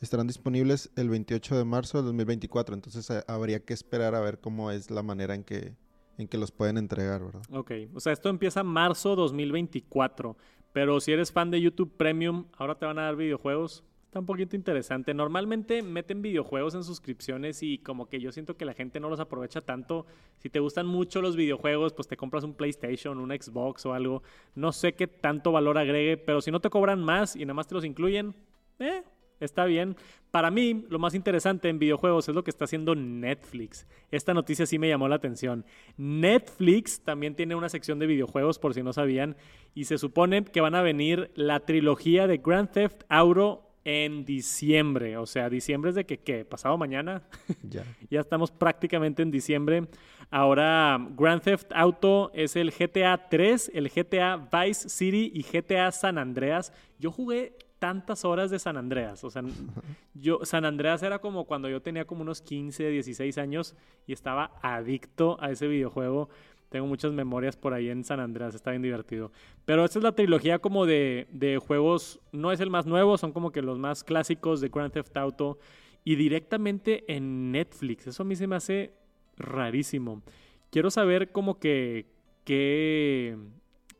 S2: estarán disponibles el 28 de marzo del 2024, entonces eh, habría que esperar a ver cómo es la manera en que, en que los pueden entregar, ¿verdad?
S1: Ok, o sea, esto empieza marzo 2024, pero si eres fan de YouTube Premium, ahora te van a dar videojuegos. Está un poquito interesante. Normalmente meten videojuegos en suscripciones y como que yo siento que la gente no los aprovecha tanto. Si te gustan mucho los videojuegos, pues te compras un PlayStation, un Xbox o algo. No sé qué tanto valor agregue, pero si no te cobran más y nada más te los incluyen, eh, está bien. Para mí, lo más interesante en videojuegos es lo que está haciendo Netflix. Esta noticia sí me llamó la atención. Netflix también tiene una sección de videojuegos, por si no sabían, y se supone que van a venir la trilogía de Grand Theft Auto en diciembre. O sea, diciembre es de que, ¿qué? ¿Pasado mañana? Ya. ya estamos prácticamente en diciembre. Ahora, Grand Theft Auto es el GTA 3, el GTA Vice City y GTA San Andreas. Yo jugué tantas horas de San Andreas. O sea, yo, San Andreas era como cuando yo tenía como unos 15, 16 años y estaba adicto a ese videojuego. Tengo muchas memorias por ahí en San Andreas, está bien divertido. Pero esta es la trilogía como de, de juegos, no es el más nuevo, son como que los más clásicos de Grand Theft Auto y directamente en Netflix. Eso a mí se me hace rarísimo. Quiero saber como que, que,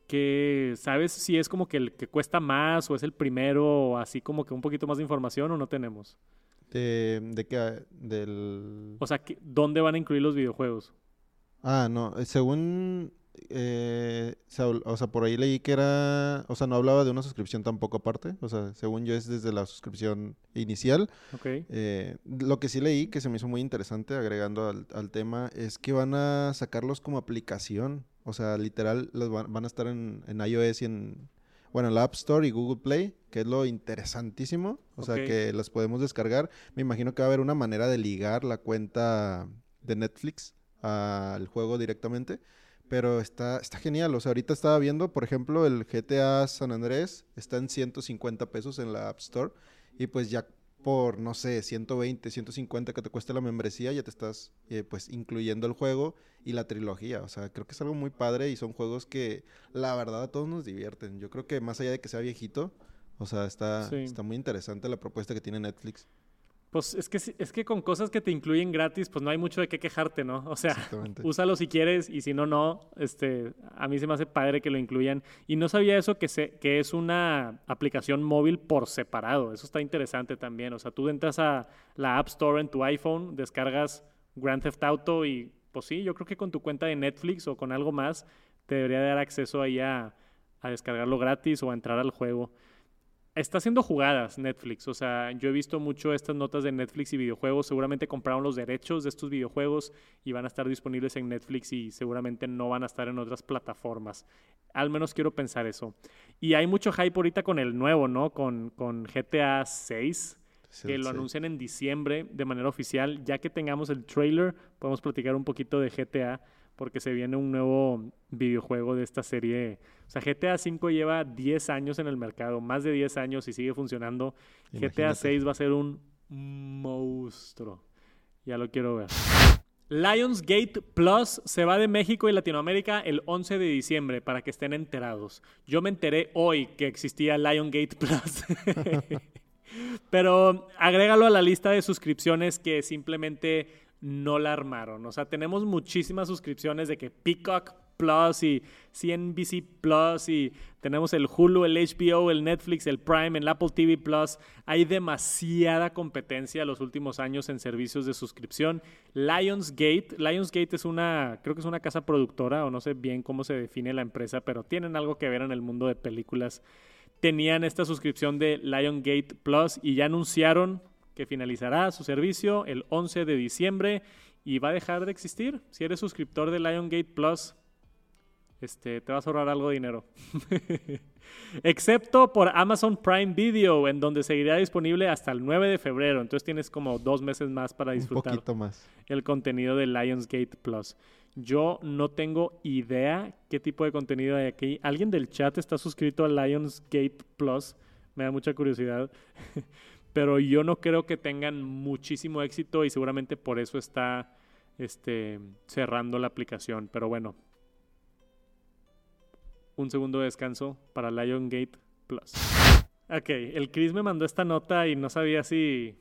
S1: que, ¿sabes si es como que el que cuesta más o es el primero o así como que un poquito más de información o no tenemos?
S2: ¿De, de qué? Del...
S1: O sea, ¿dónde van a incluir los videojuegos?
S2: Ah, no, eh, según, eh, o sea, por ahí leí que era, o sea, no hablaba de una suscripción tampoco aparte, o sea, según yo es desde la suscripción inicial.
S1: Ok.
S2: Eh, lo que sí leí, que se me hizo muy interesante, agregando al, tema, es que van a sacarlos como aplicación, o sea, literal, los van, a estar en, en, iOS y en, bueno, en la App Store y Google Play, que es lo interesantísimo, o sea, que los podemos descargar. Me imagino que va a haber una manera de ligar la cuenta de Netflix al juego directamente. Pero está, está genial. O sea, ahorita estaba viendo, por ejemplo, el GTA San Andrés está en 150 pesos en la App Store. Y pues ya por, no sé, 120, 150 que te cueste la membresía, ya te estás eh, pues incluyendo el juego y la trilogía. O sea, creo que es algo muy padre y son juegos que la verdad a todos nos divierten. Yo creo que más allá de que sea viejito, o sea, está, está muy interesante la propuesta que tiene Netflix.
S1: Pues es que, es que con cosas que te incluyen gratis, pues no hay mucho de qué quejarte, ¿no? O sea, úsalo si quieres y si no, no. Este, a mí se me hace padre que lo incluyan. Y no sabía eso que, se, que es una aplicación móvil por separado. Eso está interesante también. O sea, tú entras a la App Store en tu iPhone, descargas Grand Theft Auto y pues sí, yo creo que con tu cuenta de Netflix o con algo más te debería dar acceso ahí a, a descargarlo gratis o a entrar al juego está haciendo jugadas Netflix. O sea, yo he visto mucho estas notas de Netflix y videojuegos. Seguramente compraron los derechos de estos videojuegos y van a estar disponibles en Netflix y seguramente no van a estar en otras plataformas. Al menos quiero pensar eso. Y hay mucho hype ahorita con el nuevo, ¿no? Con, con GTA 6. que lo anuncian en diciembre de manera oficial. Ya que tengamos el trailer, podemos platicar un poquito de GTA porque se viene un nuevo videojuego de esta serie. O sea, GTA V lleva 10 años en el mercado, más de 10 años y sigue funcionando. GTA 6 va a ser un monstruo. Ya lo quiero ver. Lionsgate Plus se va de México y Latinoamérica el 11 de diciembre para que estén enterados. Yo me enteré hoy que existía Lionsgate Plus. Pero agrégalo a la lista de suscripciones que simplemente no la armaron. O sea, tenemos muchísimas suscripciones de que Peacock Plus y CNBC Plus y tenemos el Hulu, el HBO, el Netflix, el Prime, el Apple TV Plus. Hay demasiada competencia los últimos años en servicios de suscripción. Lionsgate, Lionsgate es una, creo que es una casa productora o no sé bien cómo se define la empresa, pero tienen algo que ver en el mundo de películas. Tenían esta suscripción de Lionsgate Plus y ya anunciaron que finalizará su servicio el 11 de diciembre y va a dejar de existir. Si eres suscriptor de Liongate Plus, este, te vas a ahorrar algo de dinero. Excepto por Amazon Prime Video, en donde seguirá disponible hasta el 9 de febrero. Entonces tienes como dos meses más para disfrutar el contenido de Lionsgate Plus. Yo no tengo idea qué tipo de contenido hay aquí. ¿Alguien del chat está suscrito a Lionsgate Plus? Me da mucha curiosidad. pero yo no creo que tengan muchísimo éxito y seguramente por eso está este, cerrando la aplicación. Pero bueno, un segundo de descanso para Liongate Plus. Ok, el Chris me mandó esta nota y no sabía si.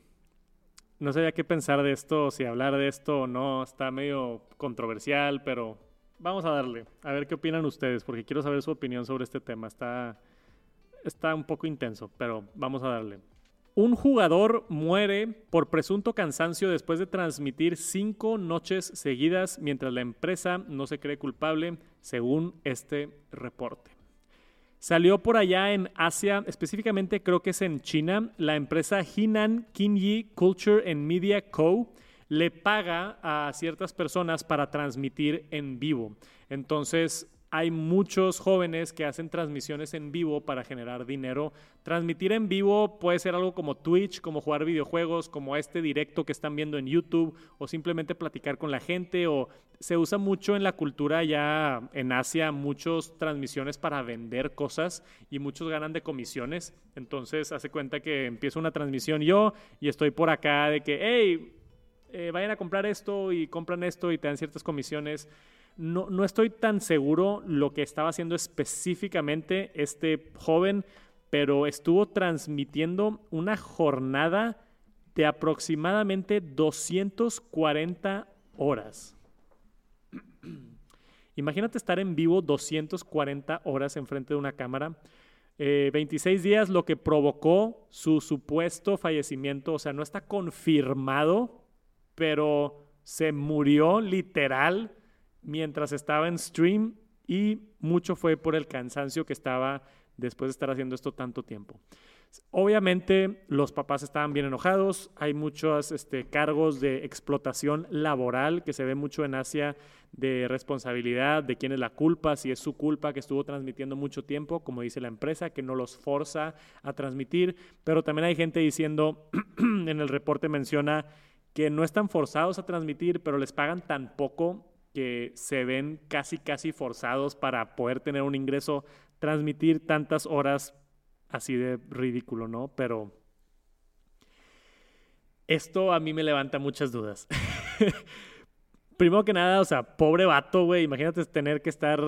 S1: No sabía qué pensar de esto, si hablar de esto o no. Está medio controversial, pero vamos a darle. A ver qué opinan ustedes, porque quiero saber su opinión sobre este tema. Está, está un poco intenso, pero vamos a darle. Un jugador muere por presunto cansancio después de transmitir cinco noches seguidas mientras la empresa no se cree culpable, según este reporte. Salió por allá en Asia, específicamente creo que es en China, la empresa Hinan Kinyi Culture and Media Co. le paga a ciertas personas para transmitir en vivo. Entonces, hay muchos jóvenes que hacen transmisiones en vivo para generar dinero. Transmitir en vivo puede ser algo como Twitch, como jugar videojuegos, como este directo que están viendo en YouTube, o simplemente platicar con la gente, o se usa mucho en la cultura ya en Asia, muchas transmisiones para vender cosas y muchos ganan de comisiones. Entonces hace cuenta que empiezo una transmisión yo y estoy por acá de que, hey, eh, vayan a comprar esto y compran esto y te dan ciertas comisiones. No, estoy tan seguro lo que estaba haciendo específicamente este joven, pero estuvo transmitiendo una jornada de aproximadamente 240 horas. Imagínate estar en vivo 240 horas enfrente de una cámara. 26 eh, días, lo que provocó su supuesto fallecimiento. O sea, no está confirmado, pero se murió literal mientras estaba en stream y mucho fue por el cansancio que estaba después de estar haciendo esto tanto tiempo. Obviamente los papás estaban bien enojados, hay muchos este, cargos de explotación laboral que se ve mucho en Asia de responsabilidad, de quién es la culpa, si es su culpa que estuvo transmitiendo mucho tiempo, como dice la empresa, que no los forza a transmitir, pero también hay gente diciendo, en el reporte menciona que no están forzados a transmitir, pero les pagan tan poco que se ven casi, casi forzados para poder tener un ingreso, transmitir tantas horas así de ridículo, ¿no? Pero esto a mí me levanta muchas dudas. Primero que nada, o sea, pobre vato, güey, imagínate tener que estar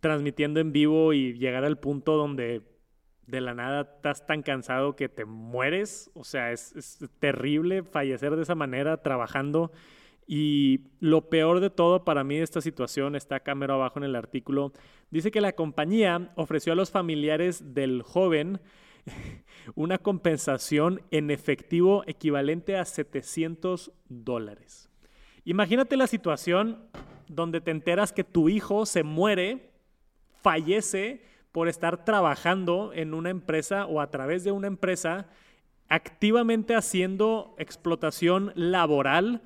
S1: transmitiendo en vivo y llegar al punto donde de la nada estás tan cansado que te mueres. O sea, es, es terrible fallecer de esa manera trabajando y lo peor de todo para mí de esta situación está acá abajo en el artículo. Dice que la compañía ofreció a los familiares del joven una compensación en efectivo equivalente a 700 dólares. Imagínate la situación donde te enteras que tu hijo se muere, fallece por estar trabajando en una empresa o a través de una empresa, activamente haciendo explotación laboral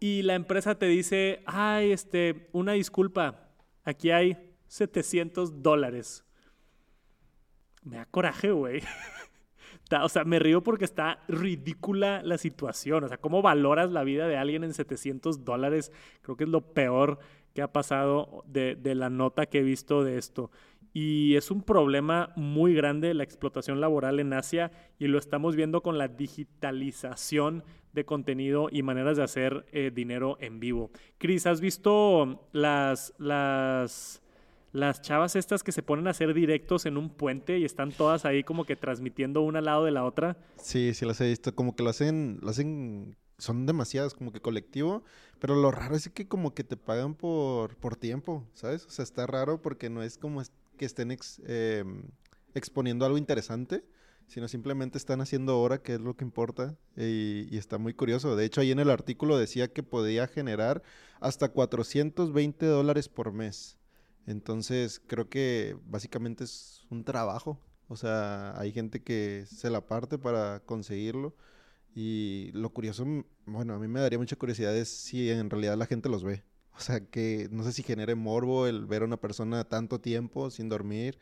S1: y la empresa te dice, ay, este, una disculpa, aquí hay 700 dólares. Me da coraje, güey. o sea, me río porque está ridícula la situación. O sea, ¿cómo valoras la vida de alguien en 700 dólares? Creo que es lo peor que ha pasado de, de la nota que he visto de esto. Y es un problema muy grande la explotación laboral en Asia y lo estamos viendo con la digitalización de contenido y maneras de hacer eh, dinero en vivo. Cris, ¿has visto las, las, las chavas estas que se ponen a hacer directos en un puente y están todas ahí como que transmitiendo una al lado de la otra?
S2: Sí, sí las he visto. Como que lo hacen, lo hacen, son demasiadas, como que colectivo. Pero lo raro es que como que te pagan por, por tiempo, ¿sabes? O sea, está raro porque no es como que estén em, exponiendo algo interesante sino simplemente están haciendo hora, que es lo que importa, y, está muy curioso. De hecho, ahí en el artículo decía que podía generar hasta 420 dólares por mes. Entonces, creo que básicamente es un trabajo. O sea, hay gente que se la parte para conseguirlo. Y lo curioso, bueno, a mí me daría mucha curiosidad es si en realidad la gente los ve. O sea, que no sé si genere morbo el ver a una persona tanto tiempo sin dormir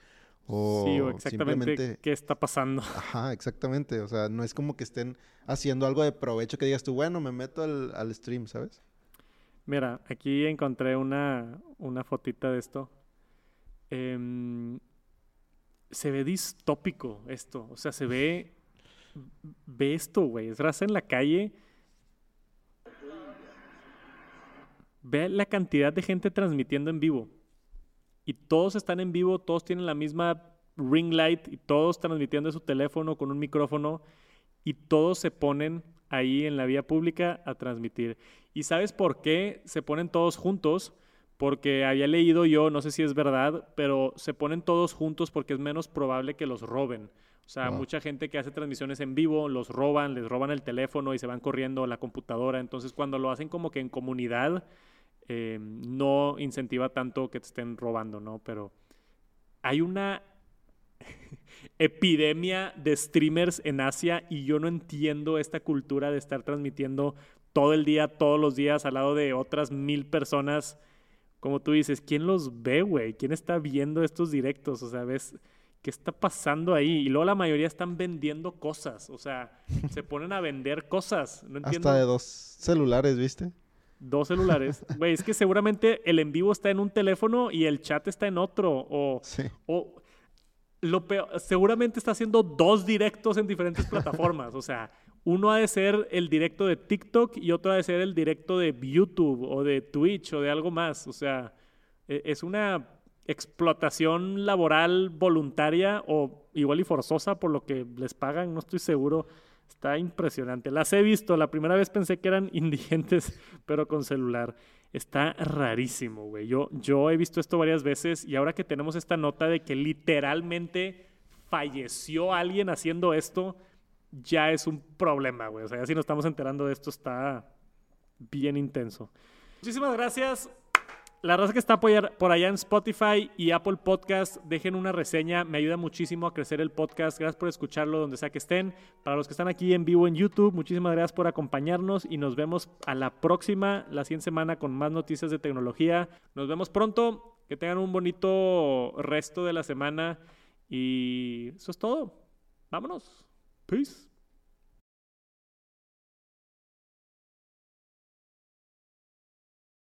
S2: o
S1: sí, o exactamente qué está pasando.
S2: Ajá, exactamente. O sea, no es como que estén haciendo algo de provecho que digas tú, bueno, me meto al, stream, ¿sabes?
S1: Mira, aquí encontré una, una fotita de esto. Em, se ve distópico esto. O sea, se ve. Ve esto, güey. Es raza en la calle. Ve la cantidad de gente transmitiendo en vivo y todos están en vivo, todos tienen la misma ring light y todos transmitiendo de su teléfono con un micrófono y todos se ponen ahí en la vía pública a transmitir. ¿Y sabes por qué se ponen todos juntos? Porque había leído yo, no sé si es verdad, pero se ponen todos juntos porque es menos probable que los roben. O sea, mucha gente que hace transmisiones en vivo los roban, les roban el teléfono y se van corriendo a la computadora. Entonces, cuando lo hacen como que en comunidad, eh, no incentiva tanto que te estén robando, ¿no? Pero hay una epidemia de streamers en Asia y yo no entiendo esta cultura de estar transmitiendo todo el día, todos los días al lado de otras mil personas. Como tú dices, ¿quién los ve, güey? ¿Quién está viendo estos directos? O sea, ves, ¿qué está pasando ahí? Y luego la mayoría están vendiendo cosas, o sea, se ponen a vender cosas. No entiendo.
S2: Hasta de dos celulares, ¿viste?
S1: Dos celulares. Güey, es que seguramente el en vivo está en un teléfono y el chat está en otro. O, o lo peor, seguramente está haciendo dos directos en diferentes plataformas. O sea, uno ha de ser el directo de TikTok y otro ha de ser el directo de YouTube o de Twitch o de algo más. O sea, e, es una explotación laboral voluntaria o igual y forzosa por lo que les pagan, no estoy seguro Está impresionante. Las he visto. La primera vez pensé que eran indigentes, pero con celular. Está rarísimo, güey. Yo, yo he visto esto varias veces y ahora que tenemos esta nota de que literalmente falleció alguien haciendo esto, ya es un problema, güey. O sea, ya si nos estamos enterando de esto está bien intenso. Muchísimas gracias. La raza que está por allá en Spotify y Apple Podcast, dejen una reseña, me ayuda muchísimo a crecer el podcast. Gracias por escucharlo donde sea que estén. Para los que están aquí en vivo en YouTube, muchísimas gracias por acompañarnos y nos vemos a la próxima, la siguiente semana con más noticias de tecnología. Nos vemos pronto, que tengan un bonito resto de la semana y eso es todo. Vámonos. Peace.